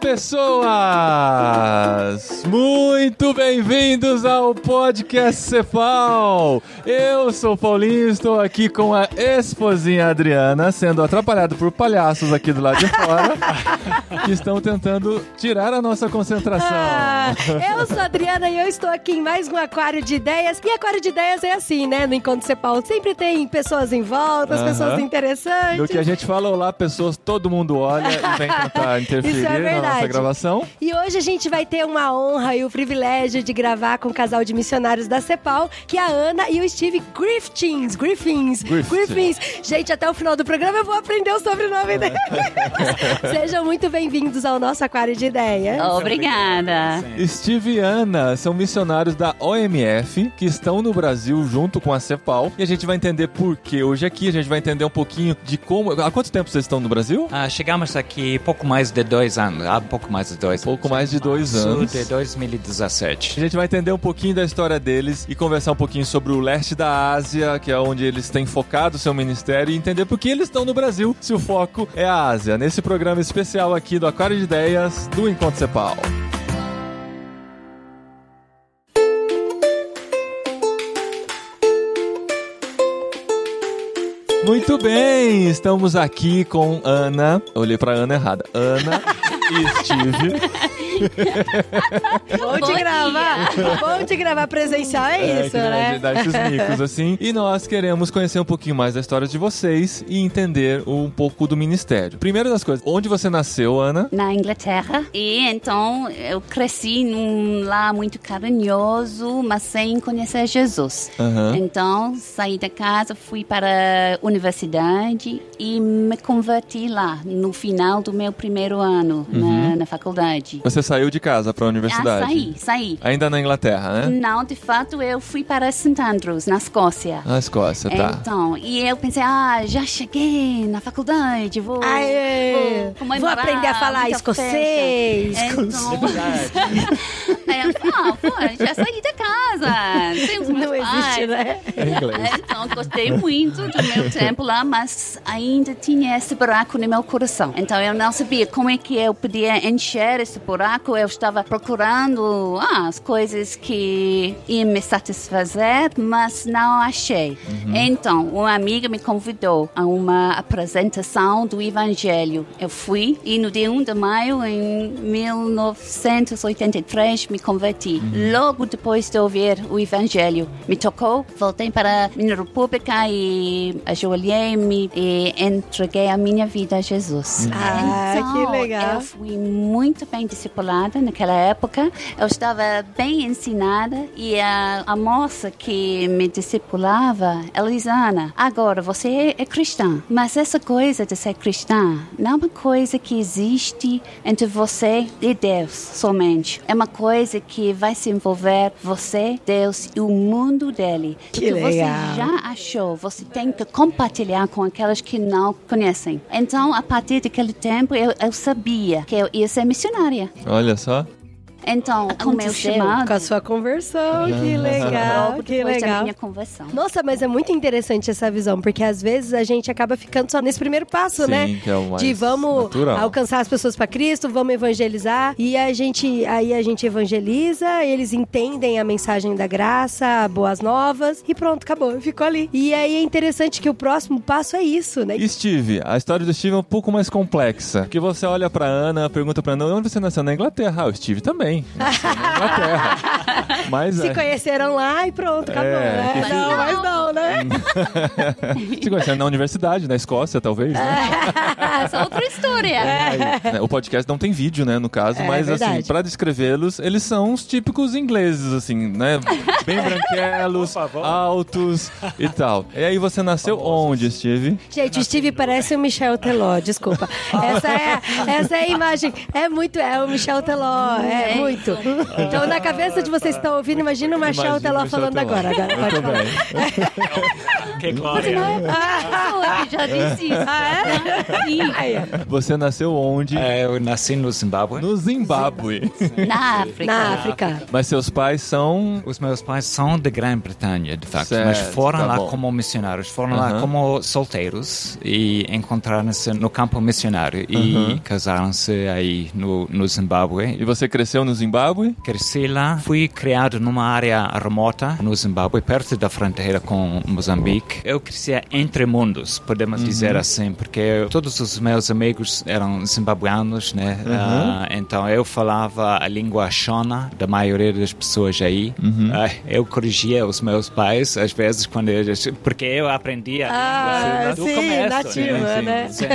pessoas! Muito bem-vindos ao podcast Cepal! Eu sou o Paulinho, estou aqui com a esposinha Adriana, sendo atrapalhado por palhaços aqui do lado de fora, que estão tentando tirar a nossa concentração. Ah, eu sou a Adriana e eu estou aqui em mais um Aquário de Ideias. E Aquário de Ideias é assim, né? No Encontro Cepal sempre tem pessoas em volta, as Aham. pessoas interessantes. Do que a gente fala olá, pessoas, todo mundo olha e vem tentar interferir Isso é na nossa gravação. E hoje a gente vai ter uma honra e o privilégio de gravar com o casal de missionários da CEPAL, que é a Ana e o Steve Griffins. Griffins. Griffins. Gente, até o final do programa eu vou aprender o sobrenome deles. Sejam muito bem-vindos ao nosso Aquário de Ideias. Obrigada. Steve e Ana são missionários da OMF que estão no Brasil junto com a CEPAL e a gente vai entender por que hoje aqui, a gente vai entender um pouquinho de como. Há quanto tempo vocês estão no Brasil? Ah, chegamos aqui pouco mais de dois anos, há pouco mais de dois Pouco mais de dois Março anos. de 2017. A gente vai entender um pouquinho da história deles e conversar um pouquinho sobre o leste da Ásia, que é onde eles têm focado seu ministério, e entender por que eles estão no Brasil, se o foco é a Ásia, nesse programa especial aqui do Aquário de Ideias do Encontro Cepal. Muito bem, estamos aqui com Ana. Olhei pra Ana errada. Ana e Steve. Bom de gravar. Bom de gravar presencial é isso, que a né? dá esses micos assim. E nós queremos conhecer um pouquinho mais da história de vocês e entender um pouco do ministério. Primeiro das coisas, onde você nasceu, Ana? Na Inglaterra. E então eu cresci num lar muito carinhoso, mas sem conhecer Jesus. Aham. Então saí da casa, fui para a universidade e me converti lá no final do meu primeiro ano na, na faculdade. Você saiu de casa para a Ah, universidade? saí, saí. Ainda na Inglaterra, né? Não, de fato, eu fui para St. Andrews, na Escócia. Na Escócia, tá. Então, e eu pensei, ah, já cheguei na faculdade, vou, Aê! vou Vou aprender a falar escocês. Então, aí eu falei, ah, pô, já saí da casa, tem os meus Não existe, pais. né? Em inglês. Então, gostei muito do meu tempo lá, mas ainda tinha esse buraco no meu coração. Então, eu não sabia como é que eu podia encher esse buraco. Eu estava procurando ah, as coisas que iam me satisfazer, mas não achei. Então, uma amiga me convidou a uma apresentação do Evangelho. Eu fui e no dia 1 de maio, em 1983, me converti. Logo depois de ouvir o Evangelho, me tocou, voltei para a minha república e ajoelhei-me e entreguei a minha vida a Jesus. Ah, Então, que legal. Eu fui muito bem discipulada naquela época. Eu estava bem ensinada e a, a moça que me discipulava, Elisana, agora você é cristã, mas essa coisa de ser cristã não é uma coisa que existe entre você e Deus somente. É uma coisa que vai se envolver você, Deus e o mundo dele. Que que legal. você já achou, você tem que compartilhar com aquelas que não conhecem. Então, a partir daquele tempo, eu, eu sabia que eu ia ser missionária. Olha só. Então, o meu Aconteceu chamado... com a sua conversão, que legal, logo que depois da legal. minha conversão. Nossa, mas é muito interessante essa visão, porque às vezes a gente acaba ficando só nesse primeiro passo, Sim, né? que é o mais De vamos natural. alcançar as pessoas para Cristo, vamos evangelizar, e a gente aí a gente evangeliza, eles entendem a mensagem da graça, boas novas, e pronto, acabou, ficou ali. E aí é interessante que o próximo passo é isso, né? Steve, a história do Steve é um pouco mais complexa. Que você olha pra Ana, pergunta pra Ana, onde você nasceu? Na Inglaterra. Ah, o Steve também. Na Inglaterra. Mas Se é. conheceram lá e pronto, acabou, É, né? Não, mas não, né? Se conheceram na universidade, na Escócia, talvez, né? Essa é outra história. Aí, né, O podcast não tem vídeo, né, no caso, É, mas assim, pra descrevê-los, eles são os típicos ingleses, assim, né? Bem branquelos, altos e tal. E aí você nasceu onde, Steve? Gente, o Steve parece o Michel Teló, desculpa. Essa é, essa é a imagem. É muito, é o Michel Teló. É, É, muito. Então, na cabeça de vocês que estão ouvindo, imagina o Marcelo Imagina Teló o falando agora. Agora pode Muito falar. bem. Que glória. Ah, eu já disse isso. Ah, é? Você nasceu onde? É, Eu nasci no Zimbábue. No Zimbábue. Na África. Na África. Mas seus pais são. Os meus pais são da Grã-Bretanha, de facto, Certo, mas foram tá lá bom. como missionários, foram Aham. lá como solteiros e encontraram-se no campo missionário e casaram-se aí no, no Zimbábue. E você cresceu no Zimbábue? Cresci lá, fui criado numa área remota no Zimbábue, perto da fronteira com Moçambique. Eu crescia entre mundos, podemos dizer assim, porque todos os meus amigos eram zimbabuanos, né? Ah, então eu falava a língua Shona da maioria das pessoas aí. Ah, eu corrigia os meus pais, às vezes, quando eles... Porque eu aprendia Ah, a língua do sim, começo. nativa, sim, né? Sim.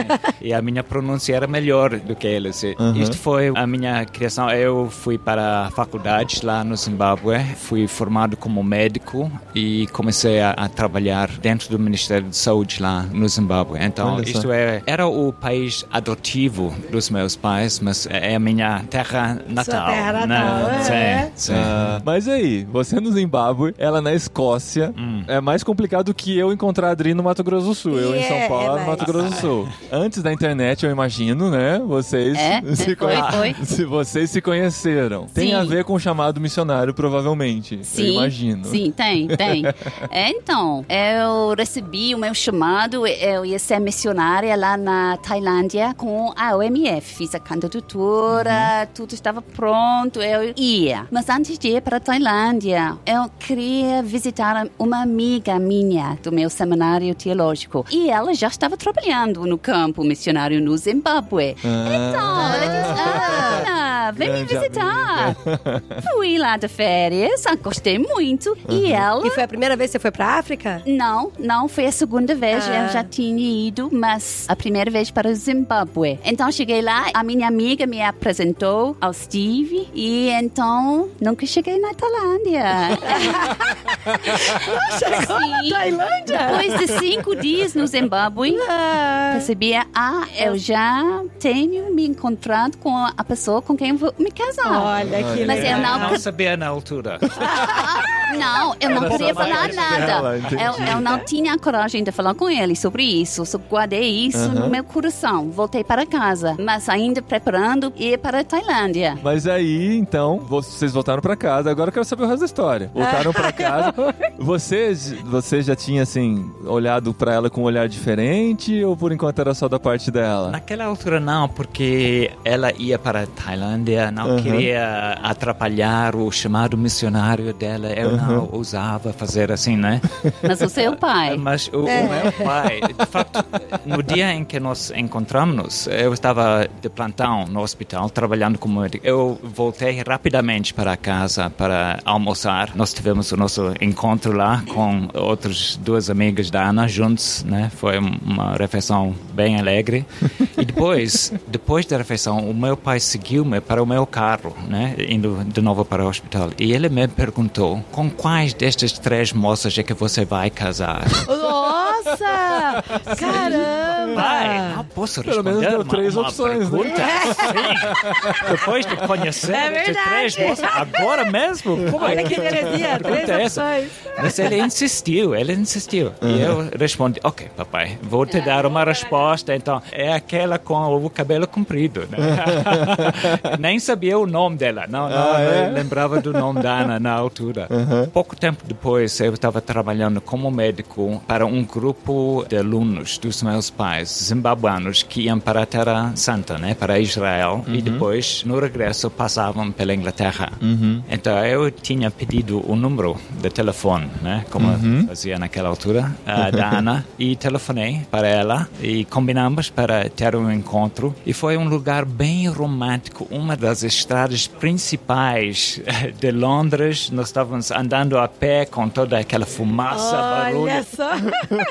E a minha pronúncia era melhor do que eles. E Isto foi a minha criação. Eu fui para a faculdade lá no Zimbábue, fui formado como médico e comecei a, a trabalhar dentro do Ministério de Saúde lá no Zimbábue. Então, isto é, era o país adotivo dos meus pais, mas é a minha terra natal. terra né? natal, é. Sim, sim. Ah, mas aí, você no Zimbábue, ela na Escócia. Hum. É mais complicado que eu encontrar a Adri no Mato Grosso do Sul. Eu em É, São Paulo, é no mais. Mato Grosso do Sul. Antes da internet, eu imagino, né? Vocês É, se, foi, foi. se vocês se conheceram. Tem Sim. a ver com o chamado missionário, provavelmente. Sim, eu imagino. Sim, tem, tem. É, então, eu recebi o meu chamado, eu ia ser missionária lá na Tailândia com a OMF. Fiz a candidatura, tudo estava pronto, eu ia. Mas antes de ir para a Tailândia, eu queria visitar uma amiga minha do meu seminário teológico. E ela já estava trabalhando no campo missionário no Zimbábue. Então, ela disse, Vem me visitar. Fui lá de férias, ah, gostei muito. E ela. E foi a primeira vez que você foi pra África? Não, não foi a segunda vez, Ah. eu já tinha ido, mas a primeira vez para o Zimbábue. Então cheguei lá, a minha amiga me apresentou ao Steve e então nunca cheguei na Tailândia. Chegou na Sim. Tailândia? Depois de cinco dias no Zimbábue, Ah, percebia, ah, eu já tenho me encontrado com a pessoa com quem vou me casar. olha que Mas legal. eu não Não sabia na altura. Não, eu não queria falar nada. Eu, eu não tinha a coragem de falar com ele sobre isso. Só guardei isso no meu coração. Voltei para casa, mas ainda preparando ir para a Tailândia. Mas aí, então, vocês voltaram pra casa. Agora eu quero saber o resto da história. Voltaram pra casa. Você, você já tinha, assim, olhado pra ela com um olhar diferente? Ou por enquanto era só da parte dela? Naquela altura não, porque ela ia para a Tailândia, não Aham. queria atrapalhar o chamado missionário dela. Eu não ousava fazer assim, né? Mas o seu pai. Mas o, o meu pai, de facto, no dia em que nós encontramos, eu estava de plantão no hospital, trabalhando como médico. Eu voltei rapidamente para casa para almoçar. Nós tivemos o nosso encontro lá com outras duas amigas da Ana juntos, né? Foi uma refeição bem alegre. E depois, depois da refeição, o meu pai seguiu-me para o meu carro, né? Indo de novo para o hospital. E ele me perguntou, com quais destas três moças é que você vai casar? Nossa! Caramba! Pai, não posso Pelo responder menos deu três uma opções, né? pergunta assim. Depois de conhecer É três moças, agora mesmo? Como Olha é que heresia, pergunta três é essa? opções. Mas ele insistiu, ele insistiu. E eu respondi, ok, papai, vou te dar uma resposta, então. É aquela com o cabelo comprido, né? Nem sabia o nome dela, não, não, Ah, é? lembrava do nome da Ana na altura. Pouco tempo depois, eu estava trabalhando como médico para um grupo de alunos dos meus pais, zimbabuanos, que iam para a Terra Santa, né? Para Israel, e depois, no regresso, passavam pela Inglaterra. Então, eu tinha pedido o número de telefone, né? Como eu fazia naquela altura, ah, da Ana, e telefonei para ela e combinamos para ter um encontro. E foi um lugar bem romântico, uma das estradas principais de Londres. Nós estávamos andando a pé com toda aquela fumaça, barulho. Olha só!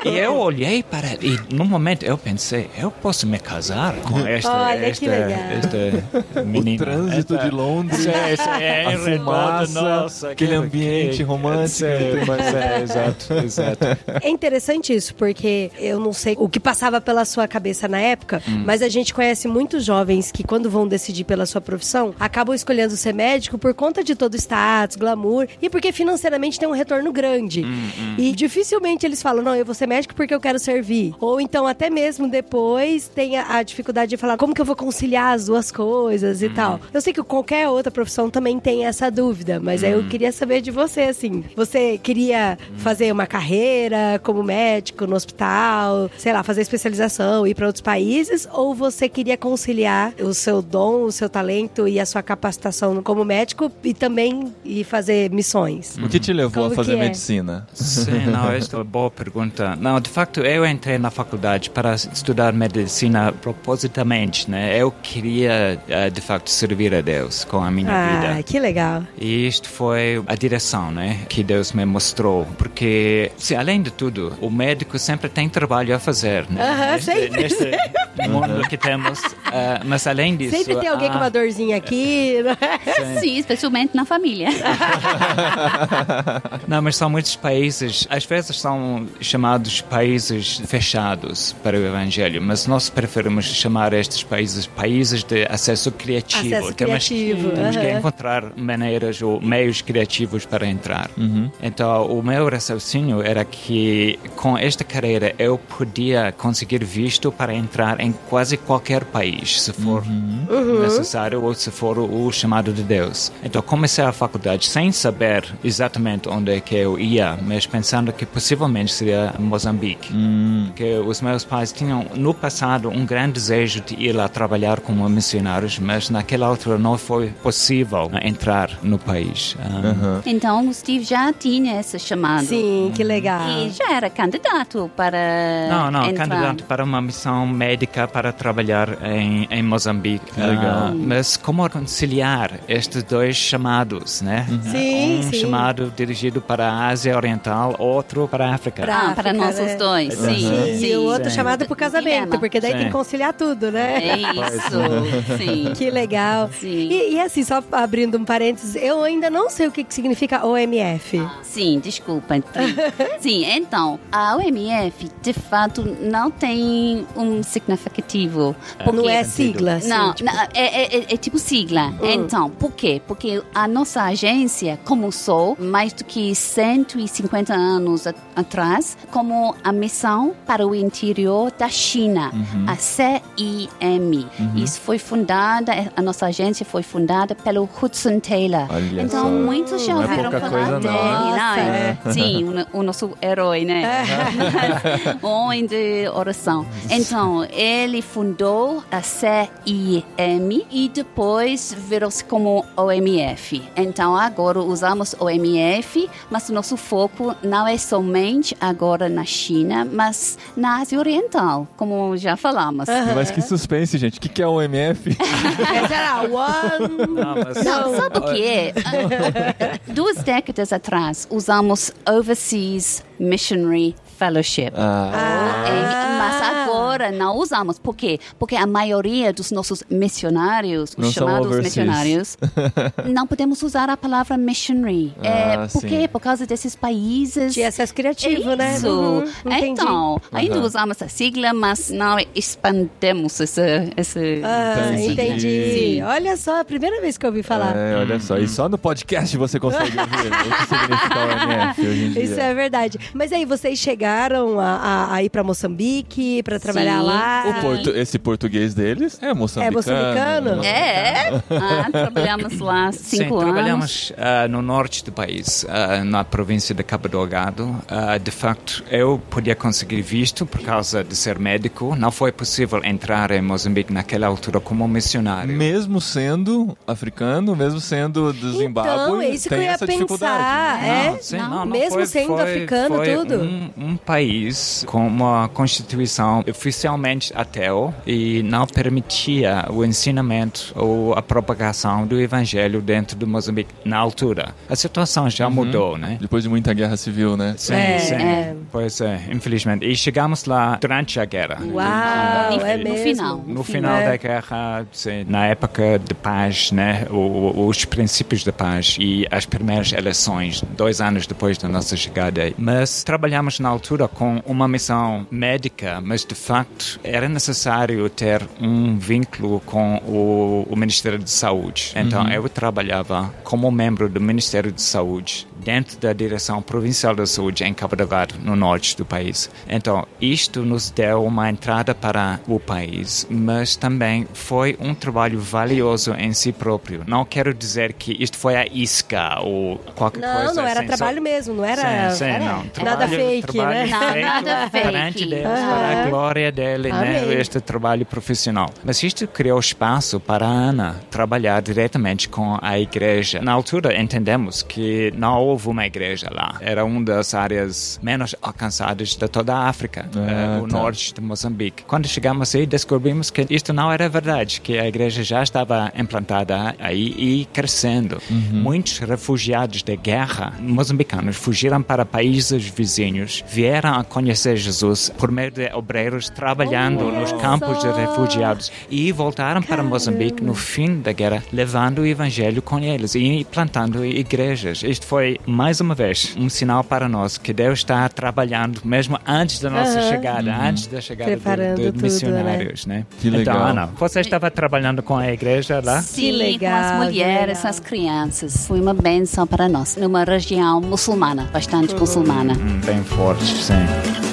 E eu olhei para ela e no momento eu pensei, eu posso me casar com esta, Olha, esta, esta O menina. trânsito Esta- de Londres, sim, é, a redor, fumaça, nossa, aquele que- ambiente que- romântico. Sim, mas é, exato, exato. É interessante isso, porque eu não sei o que passava pela sua cabeça na época, Hum. mas a gente conhece muitos jovens que, quando vão decidir pela sua profissão, acabam escolhendo ser médico por conta de todo o status, glamour e porque financeiramente tem um retorno grande. Hum, E dificilmente eles falam, não, eu vou ser médico porque eu quero servir. Ou então, até mesmo depois, tem a, a dificuldade de falar como que eu vou conciliar as duas coisas Hum. e tal. Eu sei que qualquer outra profissão também tem essa dúvida, mas aí Hum. eu queria saber de você, assim. Você queria fazer uma carreira como médico no hospital, sei lá, fazer especialização, ir para outros países? Ou você queria conciliar o seu dom, o seu talento e a sua capacitação como médico e também ir fazer missões? O que te levou Como a fazer é? medicina? Sim, não, esta é uma boa pergunta. Não, de facto, eu entrei na faculdade para estudar medicina propositamente, né? Eu queria, eh, de facto, servir a Deus com a minha Ah, vida. que legal. E isto foi a direção, né, que Deus me mostrou, porque, se além de tudo, o médico sempre tem trabalho a fazer, né? Aham, neste, sempre. neste mundo que temos, ah, mas além disso, Sempre tem alguém com ah, uma dorzinha aqui. né? Sim, especialmente na família. Não, mas são muitos países, às vezes são chamados países fechados para o Evangelho, mas nós preferimos chamar estes países países de acesso criativo. Acesso temos criativo, temos que aham. encontrar maneiras ou meios criativos para entrar. Então, o meu raciocínio era que com esta carreira eu podia conseguir visto para entrar em quase qualquer país, se for necessário ou se for o chamado de Deus. Então, comecei a faculdade sem saber exatamente onde é que eu ia, mas pensando que possivelmente seria Moçambique. Porque os meus pais tinham, no passado, um grande desejo de ir lá trabalhar como missionários, mas naquela altura não foi possível entrar no país. Ah, Então o Steve já tinha esse chamado. Sim, que legal. E já era candidato para Não, não, entrar. candidato para uma missão médica para trabalhar em, em Moçambique. Legal. Ah, mas como conciliar estes dois chamados, né? Sim, um sim. chamado dirigido para a Ásia Oriental, outro para a África. Pra- Ah, para África, nós né? os dois. Sim, Sim, sim. e o outro sim. chamado pro casamento, Dilema. porque daí Sim. tem que conciliar tudo, né? É isso. Sim. Que legal. Sim. E, e assim, só abrindo um parênteses, eu ainda não sei o que, significa OMF. Sim, desculpa. Sim, então, a OMF, de fato, não tem um significativo. Porque... Não é sigla, assim, Não, tipo- não, é, é- é- é tipo sigla. Então, por quê? Porque a nossa agência começou mais do que 150 anos a- atrás como a missão para o interior da China, a CIM. Isso foi fundada, a nossa agência foi fundada pelo Hudson Taylor. Olha então, só. muitos já é ouviram pouca falar dele, não. não Nossa, é? Sim, o, o nosso herói, né? o homem de oração. Então, ele fundou a CIM e depois virou-se como OMF. Então, agora usamos OMF, mas o nosso foco não é somente agora na China, mas na Ásia Oriental, como já falamos. Mas que suspense, gente. O que, que é o MF? Mas era one. Não, mas- Não, sabe o que é? Ah, Duas décadas atrás, usamos Overseas Missionary Fellowship. Ah, É, mas agora não usamos. Por quê? Porque a maioria dos nossos missionários, os Não chamados missionários, não podemos usar a palavra missionary. é, Ah, por sim. quê? Por causa desses países. De acesso criativo, né? Isso. Uhum, entendi. então, ainda Aham. usamos a sigla, mas não expandemos esse. esse Ah, Entendi. entendi. Sim. Olha só, a primeira vez que eu ouvi falar. é, olha só. E só no podcast você consegue ouvir o que significa hoje em dia. Isso é verdade. Mas aí, vocês chegaram a, a- a ir pra Moçambique, pra trabalhar Sim. lá? O portu- esse português deles é moçambicano. moçambicano? É, ah, trabalhamos lá Sim, cinco anos. trabalhamos ah, no norte do país, ah, na província de Cabo Delgado. Ah, de facto, eu podia conseguir visto por causa de ser médico. Não foi possível entrar em Moçambique naquela altura como missionário. Mesmo sendo africano, mesmo sendo do Zimbábue, Então, é isso que eu ia essa pensar. dificuldade. né? É? sim, Não, mesmo foi- sendo foi- africano, foi tudo? Um, um país com uma constituição oficialmente ateu e não permitia o ensinamento ou a propagação do evangelho dentro do Moçambique na altura. A situação já mudou, né? Depois de muita guerra civil, né? Sim, É, sim. é. Pois é, infelizmente. E chegamos lá durante a guerra. Uau, no, é no mesmo. final. No final É. da guerra, sim, na época de paz, né, o- o- os princípios de paz e as primeiras eleições, dois anos depois da nossa chegada. aí. Mas trabalhamos na altura com uma missão médica, mas de facto era necessário ter um vínculo com o, o Ministério de Saúde. Então eu trabalhava como membro do Ministério de Saúde dentro da Direção Provincial da Saúde em Cabo Delgado, no norte do país. Então, isto nos deu uma entrada para o país, mas também foi um trabalho valioso em si próprio. Não quero dizer que isto foi a isca ou qualquer Não, coisa não era assim, trabalho só- mesmo, não era, Sim, sim, era não. nada Trabalho- fake, trabalho né? Não, feito nada fake. Perante Deus, para a glória dele, né? Este trabalho profissional. Mas isto criou espaço para a Ana trabalhar diretamente com a igreja. Na altura, entendemos que não houve uma igreja lá. Era uma das áreas menos alcançadas de toda a África, Ah, eh, o tá. norte de Moçambique. Quando chegamos aí, descobrimos que isto não era verdade, que a igreja já estava implantada aí e crescendo. Muitos refugiados da guerra moçambicanos fugiram para países vizinhos, vieram a conhecer Jesus por meio de obreiros trabalhando nos campos de refugiados e voltaram para Moçambique no fim da guerra, levando o evangelho com eles e plantando igrejas. Isto foi, mais uma vez, um sinal para nós que Deus está trabalhando mesmo antes da nossa chegada, antes da chegada de, tudo, missionários, né? Que Então, legal. Ana, você estava trabalhando com a igreja lá? Sim, legal, com as mulheres, legal. as crianças. Foi uma benção para nós. Numa região muçulmana, bastante muçulmana. Hum, bem forte, sim.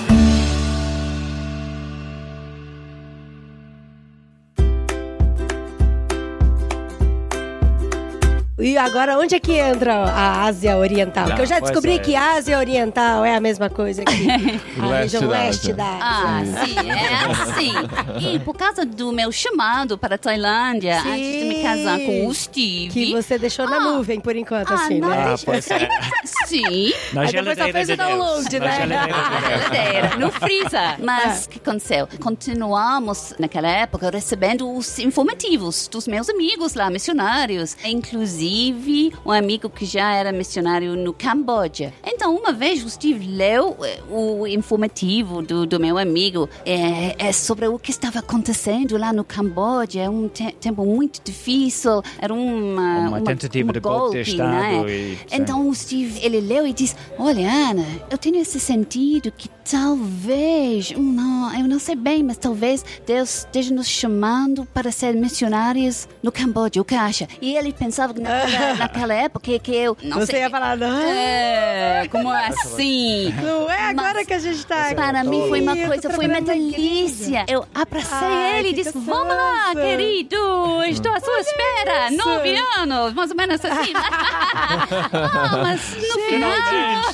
E agora, onde é que entra a Ásia Oriental? Porque eu já descobri é. que a Ásia Oriental é a mesma coisa que a Leste região da leste da Ásia. Ah, sim, é assim. E por causa do meu chamado para a Tailândia, Sim. antes de me casar com o Steve. Que você deixou na Ah. nuvem, por enquanto, Ah, assim, não né? Ah, pois é. Sim. Na Aí depois só fez de o download, Deus. né? Na geladeira no freezer. Mas o que aconteceu? Continuamos, naquela época, recebendo os informativos dos meus amigos lá, missionários. Inclusive, um amigo que já era missionário no Camboja. Então, uma vez o Steve leu eh, o informativo do, do meu amigo é, é sobre o que estava acontecendo lá no Camboja. É um te- tempo muito difícil. Era uma, Uma tentativa de golpe de Estado né? e-. Então, o Steve, ele leu e disse, olha, Ana, eu tenho esse sentido que talvez, não, eu não sei bem, mas talvez Deus esteja nos chamando para ser missionários no Camboja, o que acha? E ele pensava que naquela, naquela época que eu, não Você sei... ia falar, não, É, como assim? não é agora Mas- que a gente tá aqui. Para mim foi uma coisa, foi uma delícia. Eu abracei Ai, ele e disse: Vamos lá, gostoso." querido, estou à sua espera. isso. Nove anos, mais ou menos assim. ah, mas no final.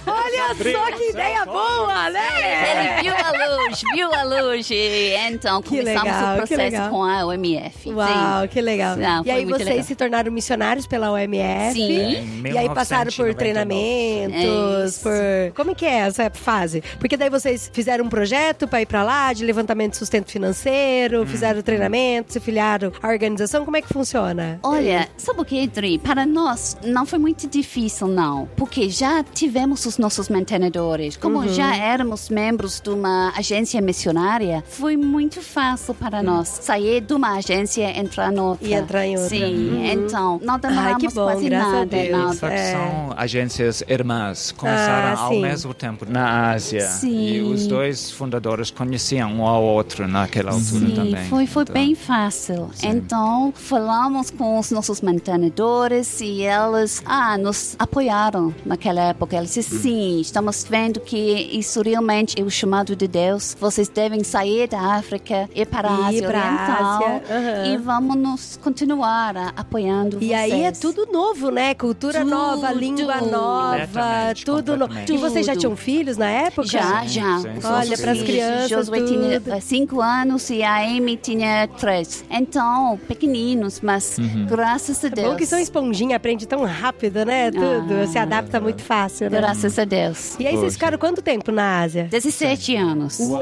Olha só que ideia boa, né? Ele viu a luz, viu a luz. E então Que começamos legal, o processo com a OMF. Uau, Sim. que legal. Não, e aí vocês legal. se tornaram missionários pela OMF. Sim. E aí passaram por 1999. treinamentos, É por... Como é que é essa fase? Porque daí vocês fizeram um projeto para ir para lá, de levantamento de sustento financeiro, fizeram treinamento, se filiaram à organização. Como é que funciona? Olha, sabe o que, Dri? Para nós não foi muito difícil, não. Porque já tivemos os nossos mantenedores. Como Uhum. já éramos membros de uma agência missionária, foi muito fácil para nós sair de uma agência e entrar noutra. E entrar em outra. Sim, Uhum. então não Ai, que demoramos bom, quase nada. Deus. nada. Só que É. são agências irmãs, começaram Ah, ao sim. mesmo tempo na Ásia. Sim. E os dois fundadores conheciam um ao outro naquela altura Sim, também. foi, foi Então, bem fácil. Então, falamos com os nossos mantenedores e eles ah, nos apoiaram naquela época. Eles disseram, sim, estamos vendo que isso realmente é o chamado de Deus. Vocês devem sair da África, ir para a Ásia pra Oriental Ásia, aham. e vamos nos continuar a- apoiando E vocês. aí é tudo novo, né? Cultura Tudo. nova, língua nova, tudo novo. E vocês já tinham filhos na época? Já, já. sim, Os sim, Olha, pras filhos. crianças, Josué tinha eh, cinco anos e a Amy tinha três. Então, pequeninos, mas graças a É Deus. bom que são esponjinha, aprende tão rápido, né? Tudo. Ah. Se adapta muito fácil, né? Graças a Deus. E aí vocês Poxa. ficaram quanto tempo na Ásia? 17 anos. Uou!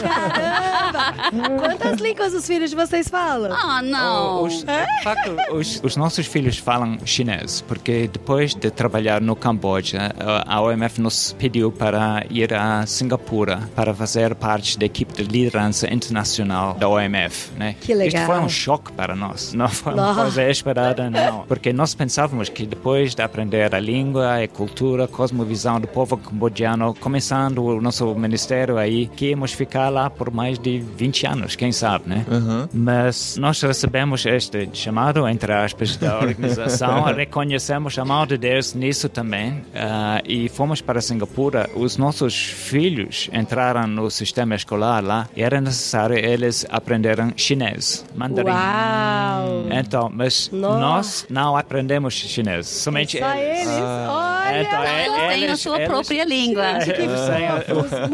Caramba! Quantas línguas os filhos de vocês falam? Ah, não. Os, de facto, os, os nossos filhos falam chinês, porque depois de trabalhar no Camboja, a a OMF nos pediu para ir a Singapura para fazer parte da equipe de liderança internacional da OMF. Né? Que legal. Isto foi um choque para nós, não foi uma Nossa. coisa esperada, não. Porque nós pensávamos que depois de aprender a língua, a cultura, a cosmovisão do povo cambodiano, começando o nosso ministério aí, que íamos ficar lá por mais de 20 anos, quem sabe, né? Mas nós recebemos este chamado, entre aspas, da organização, reconhecemos a mão de Deus nisso também ah, e fomos para Singapura. Os nossos filhos entraram no sistema escolar lá e era necessário eles aprenderem chinês, mandarim. Uau! Então, mas Nossa. nós não aprendemos chinês, somente Só eles. Olha! Então, é- Eles têm a eles- sua eles- própria língua. É, eles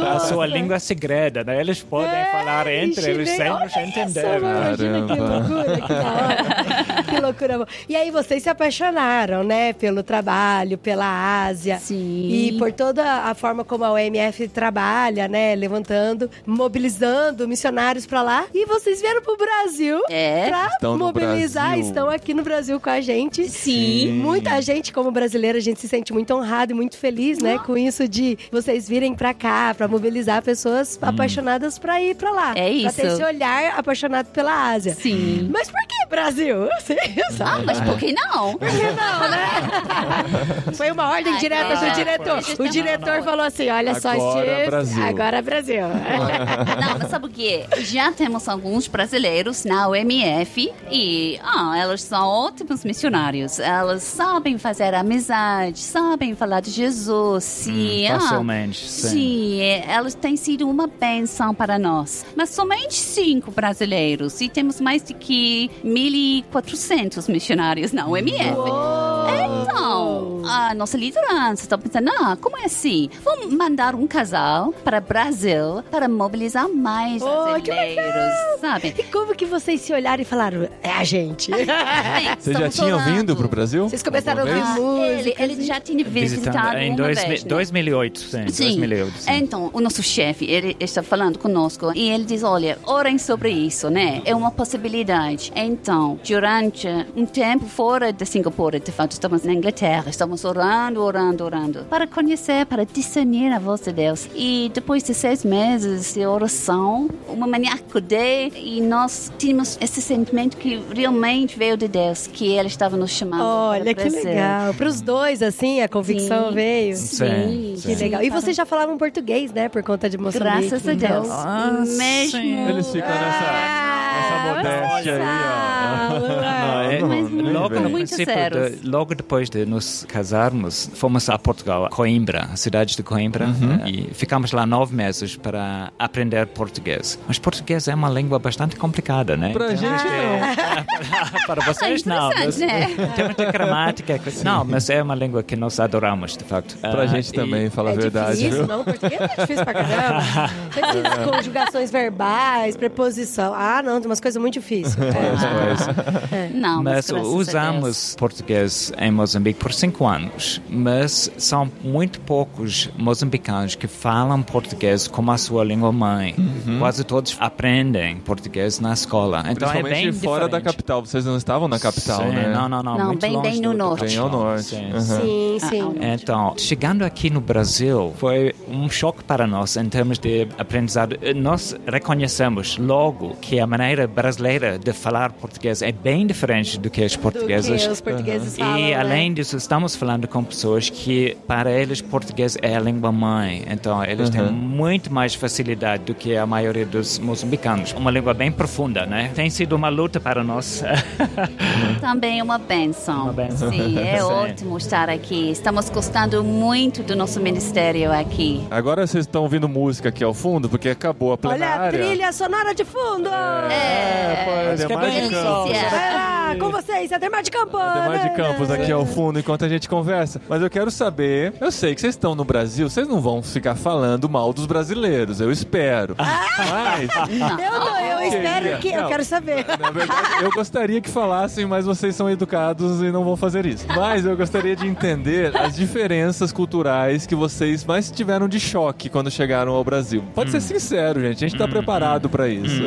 a, a sua língua segreda, né? Eles podem É, falar entre eles sem nos entender. Isso, imagina que loucura, que da hora. que loucura. E aí vocês se apaixonaram, né? Pelo trabalho, pela Ásia. Sim. E por toda a forma como a OMF trabalha, né? Levantando, mobilizando missionários pra lá. E vocês vieram pro Brasil É. pra Estão mobilizar. Brasil. Estão aqui no Brasil com a gente. Sim. Muita gente, como brasileira, a gente se sente muito honrado e muito feliz, né? Com isso de vocês virem pra cá, pra mobilizar pessoas apaixonadas pra ir pra lá. É Pra isso. ter esse olhar apaixonado pela Ásia. Sim. Mas por que Brasil? Ah, sabe? mas por que não? Por que não, né? Foi uma ordem Ai, direta do diretor. O diretor falou assim: olha só, Agora Steve, Brasil. agora Brasil. Não, mas sabe o quê? Já temos alguns brasileiros na OMF e ah, elas são ótimos missionários. Elas sabem fazer amizade, sabem falar de Jesus. Sim, ah, facilmente, sim. Sim, elas têm sido uma benção para nós. Mas somente cinco brasileiros e temos mais de que 1.400 missionários na OMF. Então, a nossa liderança está pensando, ah, como é assim? Vamos mandar um casal para o Brasil para mobilizar mais Oh, brasileiros, sabe? E como que vocês se olharam e falaram, é a gente? Vocês já tinham orando. vindo pro Brasil? Vocês começaram a ouvir? Ah, música. ele, ele já tinha visitado em dois, vez, né? 2008, sim, Sim. 2008, sim. Então, o nosso chefe, ele está falando conosco e ele diz, olha, orem sobre isso, né? É uma possibilidade. Então, durante um tempo fora de Singapura, de fato, estamos na Inglaterra, estamos orando, orando, orando, para conhecer, para discernir a voz de Deus. E depois de seis meses de oração, uma manhã acordei e nós tínhamos esse sentimento que realmente veio de Deus, que ele estava nos chamando Olha, que legal. Para os dois, assim, a convicção Sim. veio. Sim, Que sim. legal. E vocês já falavam português, né? Por conta de Moçambique. Graças a. Deus. Ah, Mesmo. sim. Eles ficam nessa, nessa modéstia aí, ó. Ah, É, logo, no princípio sérios. de- logo depois de nos casarmos, fomos a Portugal, a Coimbra, a cidade de Coimbra, e ficamos lá nove meses para aprender português. Mas português é uma língua bastante complicada, né? Pra Temos gente de- para vocês não, mas né? em termos de gramática, não, mas é uma língua que nós adoramos, de facto. Pra Ah, gente e- também, falar a é verdade, difícil, viu? não? Português é difícil pra caramba. Essas conjugações verbais, preposição. Ah, não, tem umas coisas muito difíceis. É. Não, mas, Mas graças a Deus. usamos português em Moçambique por cinco anos, mas são muito poucos moçambicanos que falam português como a sua língua mãe. Quase todos aprendem português na escola. Então é bem fora da diferente. capital. Vocês não estavam na capital, Sim, né? Não, não, não. Não, muito bem- longe bem no norte. Bem ao norte. Sim, Uhum. Sim, Ah, sim. Então, chegando aqui no Brasil, foi um choque para nós em termos de aprendizado. Nós reconhecemos logo que a maneira brasileira de falar português é bem diferente do que os Do que portugueses. os portugueses falam, E né? Além disso, estamos falando com pessoas que, para eles, português é a língua mãe. Então, eles têm muito mais facilidade do que a maioria dos moçambicanos. Uma língua bem profunda, né? Tem sido uma luta para nós. Também é uma benção. Uma benção. Sim, é Sim. ótimo estar aqui. Estamos gostando muito do nosso ministério aqui. Agora vocês estão ouvindo música aqui ao fundo, porque acabou a Olha a plenária. trilha sonora de fundo! É, é de delícia. Campos. Vai com vocês, Ademar de Campos! Ademar de Campos aqui ao fundo enquanto a gente conversa. Mas eu quero saber, eu sei que vocês estão no Brasil, vocês não vão ficar falando mal dos brasileiros, eu espero. Mas Eu não, eu Eu espero que. Eu Não. quero saber. Na verdade, eu gostaria que falassem, mas vocês são educados e não vão fazer isso. Mas eu gostaria de entender as diferenças culturais que vocês mais tiveram de choque quando chegaram ao Brasil. Pode ser sincero, gente. A gente tá preparado pra isso.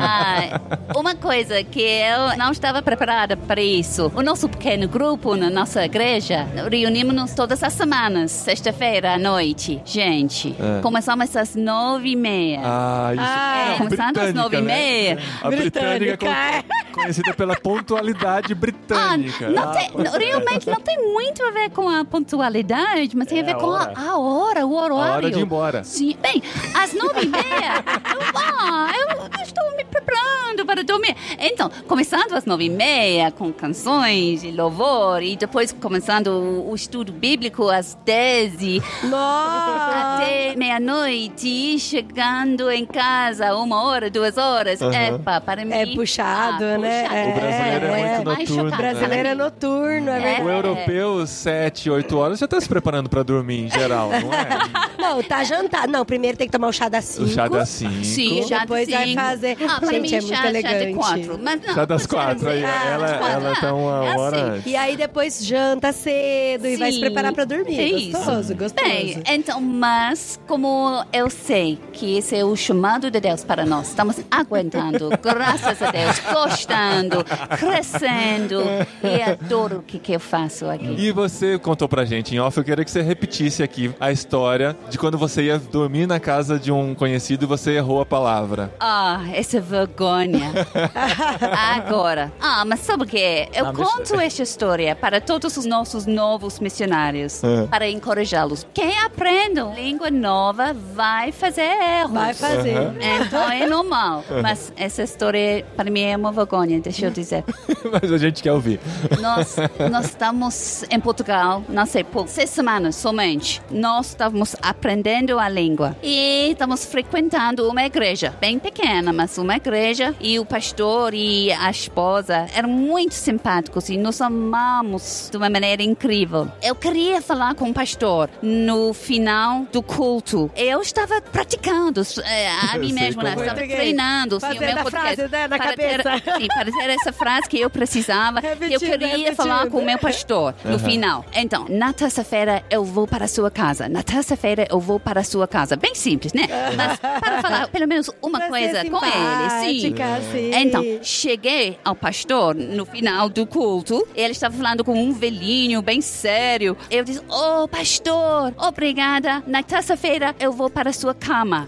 Ah, uma coisa que eu não estava preparada para isso. O nosso pequeno grupo na nossa igreja, reunimos-nos todas as semanas, sexta-feira à noite. Gente, É. começamos às nove e meia. Ah, isso Ah, Não, começando às britânica, nove e né? meia. A britânica, Britânica, é con- conhecida pela pontualidade Ah, britânica. não tem, não, realmente não tem muito a ver com a pontualidade, mas tem a É ver a com hora. a, a hora, o horário. A hora de ir embora. Sim, bem, às nove e meia, eu, ah, eu estou me preparando para dormir. Então, começando às nove e meia, com canções e louvor, e depois começando o, o estudo bíblico às dez e Nossa! até meia-noite, e chegando em casa uma hora, duas horas. Aham. Epa, para mim. É puxado, ah, né? puxado. O brasileiro é muito mais noturno, né? Brasileiro é para mim. noturno, é É. verdade. O europeu, 7, 8 horas, já tá se preparando pra dormir em geral, não é? Não, tá jantado. Não, primeiro tem que tomar o chá das 5. O chá das 5. Sim, chá Depois de vai cinco. fazer- Ah, para Gente, mim, é muito Chá de elegante. quatro. Mas não, Chá das quatro aí. ah, Ela, quatro. ela tá uma É hora assim. antes. E aí depois janta cedo e vai se Sim, preparar pra dormir. é isso. gostoso, gostoso. Bem, então, mas como eu sei que esse é o chamado de Deus para nós, estamos aguentando, graças a Deus, gostando, crescendo e adoro o que, que eu faço aqui. E você contou pra gente em off, eu queria que você repetisse aqui a história de quando você ia dormir na casa de um conhecido e você errou a palavra. Ah, essa vergonha. Agora. Ah, mas sabe o que? Eu Não, deixa- conto esta história para todos os nossos novos missionários, É. para encorajá-los. Quem aprende língua nova vai fazer erros. Vai fazer. Então é normal. Mas essa história, para mim, é uma vergonha, deixa eu dizer. Mas a gente quer ouvir. Nós, nós estamos em Portugal, não sei, por seis semanas somente. Nós estávamos aprendendo a língua. E estamos frequentando uma igreja, bem pequena, mas uma igreja. E o pastor e a esposa eram muito simpáticos e nos amamos de uma maneira incrível. Eu queria falar com o pastor no final do culto. Eu estava praticando eh, a Eu mim mesma, né? é. estava treinando sim, o Fazendo meu frase, né, na para ter- cabeça. sim, para dizer essa frase que eu precisava. eu Repetindo, queria repetindo. falar com o meu pastor no final. Então, na terça-feira eu vou para a sua casa. Na terça-feira eu vou para a sua casa. Bem simples, né? Mas para falar pelo menos uma Pra coisa com ele. Sim. sim. Então, cheguei ao pastor no final do culto. Ele estava falando com um velhinho bem sério. Eu disse: Oh, pastor, obrigada. Na terça-feira eu vou para a sua cama.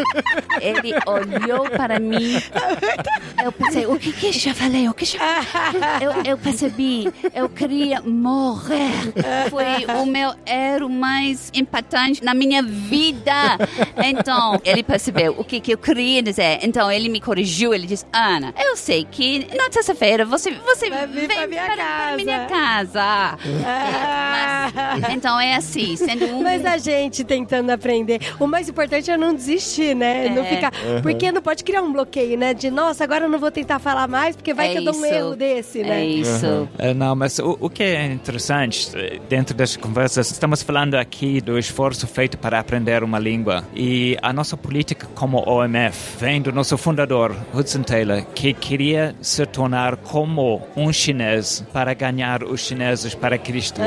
ele olhou para mim. Eu pensei: O que que eu já falei? O que já eu, eu percebi, eu queria morrer. Foi o meu erro mais impactante na minha vida. Então, ele percebeu o que, que eu queria dizer. Então, ele me corrigiu. Ele disse: Ana, eu sei que na terça-feira você, você Vai vir vem pra minha para, casa." minha casa. Mas, então, é assim, sendo um. Mas a gente tentando aprender. O mais importante é não desistir, né? Não É. ficar. Porque não pode criar um bloqueio, né? De nossa, agora eu não vou tentar falar mais, porque vai é que eu dou um erro desse, né? É isso. Eh, Não, mas o, o que é interessante dentro das conversas, estamos falando aqui do esforço feito para aprender uma língua e a nossa política como OMF vem do nosso fundador, Hudson Taylor, que queria se tornar como um chinês para ganhar os chineses para Cristo.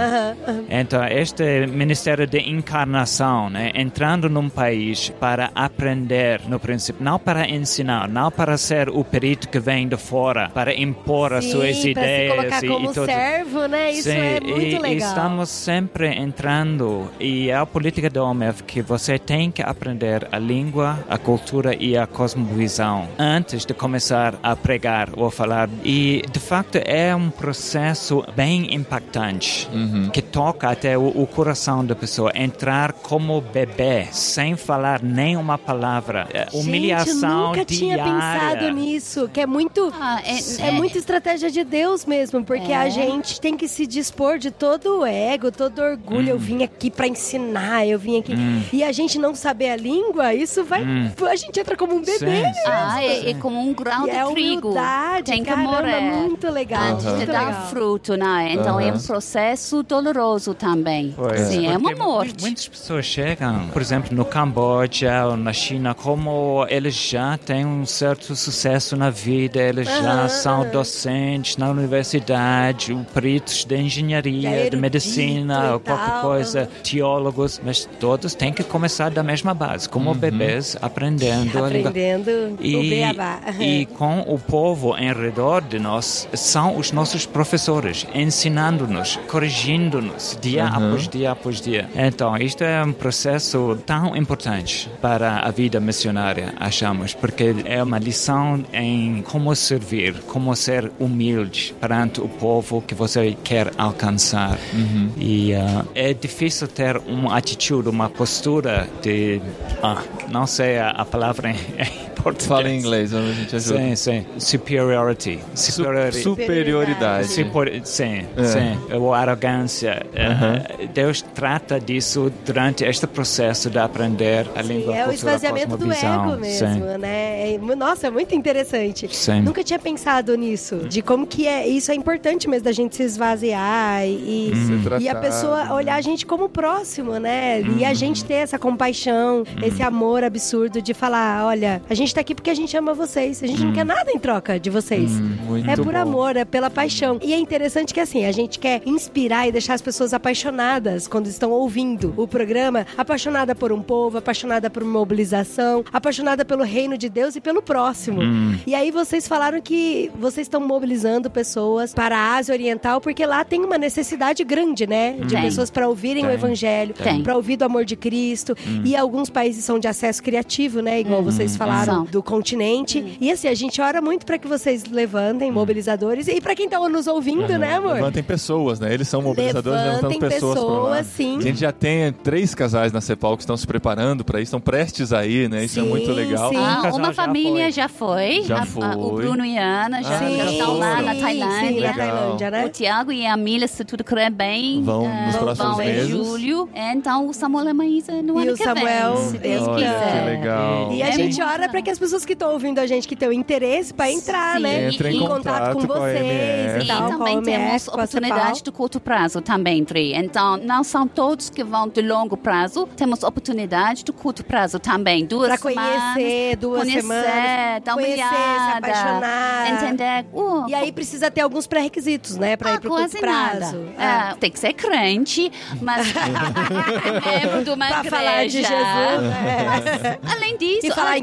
Então, este Ministério de Encarnação, né, entrando num país para aprender, no princípio, não para ensinar, não para ser o perito que vem de fora, para impor as Sim, suas pra se ideias colocar e, como e tudo. servo, né? Isso Sim, é muito e, legal. E estamos sempre entrando e é a política da OMF que você tem que aprender a língua, a cultura e a cosmovisão antes de começar a pregar ou falar. E de facto é um processo bem impactante que toca até o, o coração da pessoa. Entrar como bebê sem falar nenhuma palavra, É, humilhação Gente, eu nunca tinha diária. pensado nisso, que é muito Ah, é, muita estratégia de Deus mesmo, porque É. a gente tem que se dispor de todo o ego, todo o orgulho. Eu vim aqui pra ensinar, eu vim aqui. E a gente não saber a língua, isso vai. A gente entra como um bebê. Sim, sim. Ah, é, é como um grau natural E do é trigo. humildade, Tem que caramba, morrer. muito legal, Antes muito de dar legal. fruto, né? Então é Aham. um processo doloroso também. Pois. Sim, é uma Porque morte. Muitas pessoas chegam, por exemplo, no Camboja ou na China, como eles já têm um certo sucesso na vida, eles já são docentes na universidade, peritos de engenharia, erudito de medicina, ou qualquer tal. coisa, teólogos, mas todos têm que começar da mesma base, como bebês, aprendendo a língua. Aprendendo o E, beabá. e com o povo em redor de nós, são os nossos professores, ensinando-nos, corrigindo-nos, dia após dia após dia. Então, isto é um processo tão importante para a vida missionária, achamos, porque é uma lição em como servir, como ser humilde perante o povo que você quer alcançar. E ah, é difícil ter uma atitude, uma postura de. ah, não sei a, a palavra em português. Fala em inglês, a gente ajuda. Sim, sim. Superiority. Su- Superiority. superioridade. Supor- sim, É. sim. Ou arrogância. Eh, Deus trata disso durante este processo de aprender a Sim, língua é o esvaziamento do ego mesmo, Sim. né? É- nossa, é muito interessante. Sim. Nunca tinha pensado nisso, de como que é isso é importante mesmo da gente se esvaziar e, Ser e a pessoa né? olhar a gente como próximo, né? E a gente ter essa compaixão, esse amor absurdo de falar, olha, a gente tá aqui porque a gente ama vocês, a gente não quer nada em troca de vocês. muito é por bom. amor, é pela paixão. E é interessante que assim, a gente quer inspirar e deixar as pessoas apaixonadas quando estão ouvindo o programa, apaixonada por um povo, apaixonada por mobilização, apaixonada pelo reino de Deus e pelo próximo. E aí vocês falaram que vocês estão mobilizando pessoas para a Ásia Oriental porque lá tem uma necessidade grande, né, de Tem. pessoas para ouvirem o Tem. evangelho, Tem. para ouvir do amor de Cristo. E alguns países são de acesso criativo, né, igual vocês falaram São. Do continente. E assim, a gente ora muito para que vocês levantem mobilizadores e para quem tá nos ouvindo, né, amor? Levantem pessoas, né? Eles são mobilizadores levantando Levantem pessoas, pessoas, sim. A gente já tem três casais na CEPAL que estão se preparando para isso, estão prestes aí, né? Isso é Sim, muito legal. sim. Ah, casal uma já família foi. já foi. Já A- a- o foi. Bruno e a Ana já, já já estão lá na Tailândia. Sim, na. Tailândia, né? O Tiago e a Mila, se tudo correr bem, Vão eh, nos próximos vão em meses. julho. Então o Samuel e a Maísa no E ano o que Samuel, vem, se Deus quiser. que legal. E a É gente ora para que as pessoas que estão ouvindo a gente que têm o interesse para entrar, Sim. né? Entra em contato com com a vocês e E tal, com a também temos com oportunidade de curto prazo também, Dri. Então, não são todos que vão de longo prazo. Temos oportunidade de curto prazo também. Duas Pra semanas. conhecer, duas conhecer, semanas, dar uma conhecer, se olhada. apaixonar. Entender. Uh, E aí precisa ter alguns pré-requisitos, né? Pra ah, ir pro quase curto prazo. nada. É, tem que ser crente, mas membro de uma Pra igreja. falar de Jesus, né? Além disso, E falar ah,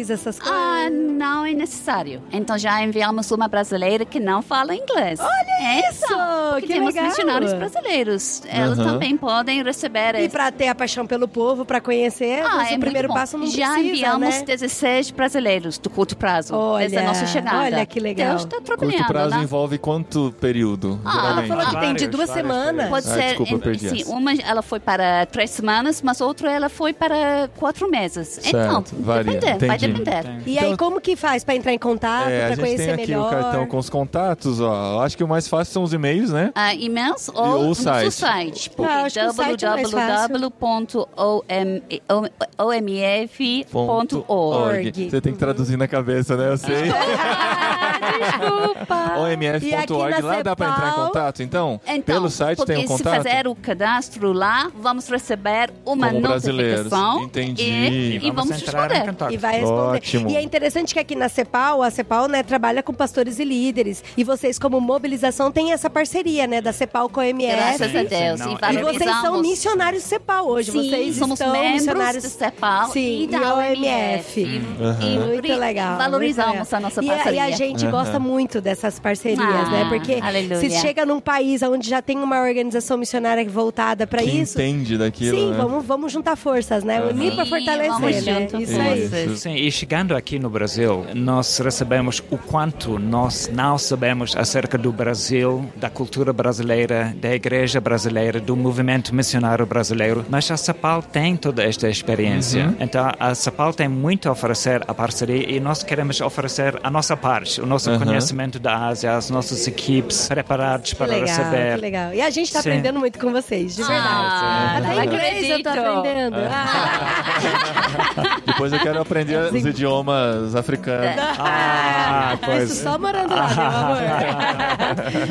inglês, essas coisas. ah, não é necessário. Então já enviamos uma brasileira que não fala inglês. Olha isso! Porque Que temos legal! missionários brasileiros. Elas também podem receber E pra ter a paixão pelo povo, pra conhecer, Ah, é o primeiro bom. passo não Já precisa, enviamos né? 16 brasileiros do curto prazo. Olha, desde a nossa chegada. olha que legal. Deus está trabalhando, Curto prazo né? envolve quanto período? Ah, geralmente? Falou que tem de duas semanas. Pode Ah, ser, desculpa, em- perdi sim, essa. uma ela foi para três semanas, mas outra ela foi para quatro meses. então, Certo, varia, depender, vai entendi. Depender. E aí, Então- como que faz pra entrar em contato, É, a pra gente conhecer tem aqui melhor? o cartão com os contatos, ó. Eu Acho que o mais fácil são os e-mails, né? Ah, e-mails ou, ou o no site. site. Ah, o site é fácil. www.omf.org. Você tem que traduzir na cabeça, né? Eu sei. Desculpa. E aqui OMF.org, lá dá pra entrar em contato, então? Então, Pelo site tem um se contato? fazer o cadastro lá, vamos receber uma Como notificação Entendi. e, e vamos entrar em responder. contato. E vai responder. Ótimo. E é interessante que aqui na CEPAL, a CEPAL, né, trabalha com pastores e líderes. E vocês, como mobilização, têm essa parceria, né, da CEPAL com a MF. Graças a Deus. Não, E e vocês são missionários CEPAL hoje. Sim, vocês somos estão membros missionários do CEPAL Sim, e da OMF. E, e Muito legal. Valorizamos muito legal. a nossa E a- parceria. E a, gente gosta muito dessas parcerias, Ah, né? Porque aleluia. se chega num país onde já tem uma organização missionária voltada para isso. entende daquilo, Sim, né? vamos, vamos juntar forças, né? Unir para Sim, fortalecer, vamos né? junto Isso com aí. Sim, e chegando aqui no Brasil, nós recebemos o quanto nós não sabemos acerca do Brasil, da cultura brasileira, da igreja brasileira, do movimento missionário brasileiro, mas a CEPAL tem toda esta experiência. Então, a CEPAL tem muito a oferecer a parceria e nós queremos oferecer a nossa parte, o nosso conhecimento da Ásia, as nossas equipes preparadas para legal, receber. que legal. E a gente tá Sim. aprendendo muito com vocês, de verdade. Ah, Até não inglês eu acredito. aprendendo. Ah. Depois eu quero aprender os idiomas africanos. Ah, Isso coisa. só morando lá, meu amor.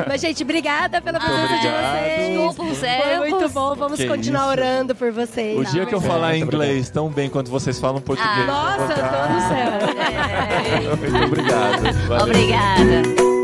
Mas, gente, obrigada pela presença de vocês. Desculpa os Foi erros. muito bom. Vamos Que continuar isso. orando por vocês. O dia que eu falar inglês tão bem quanto vocês falam português. vou Nossa, eu tô no céu. É. Muito obrigado. Valeu. Obrigada.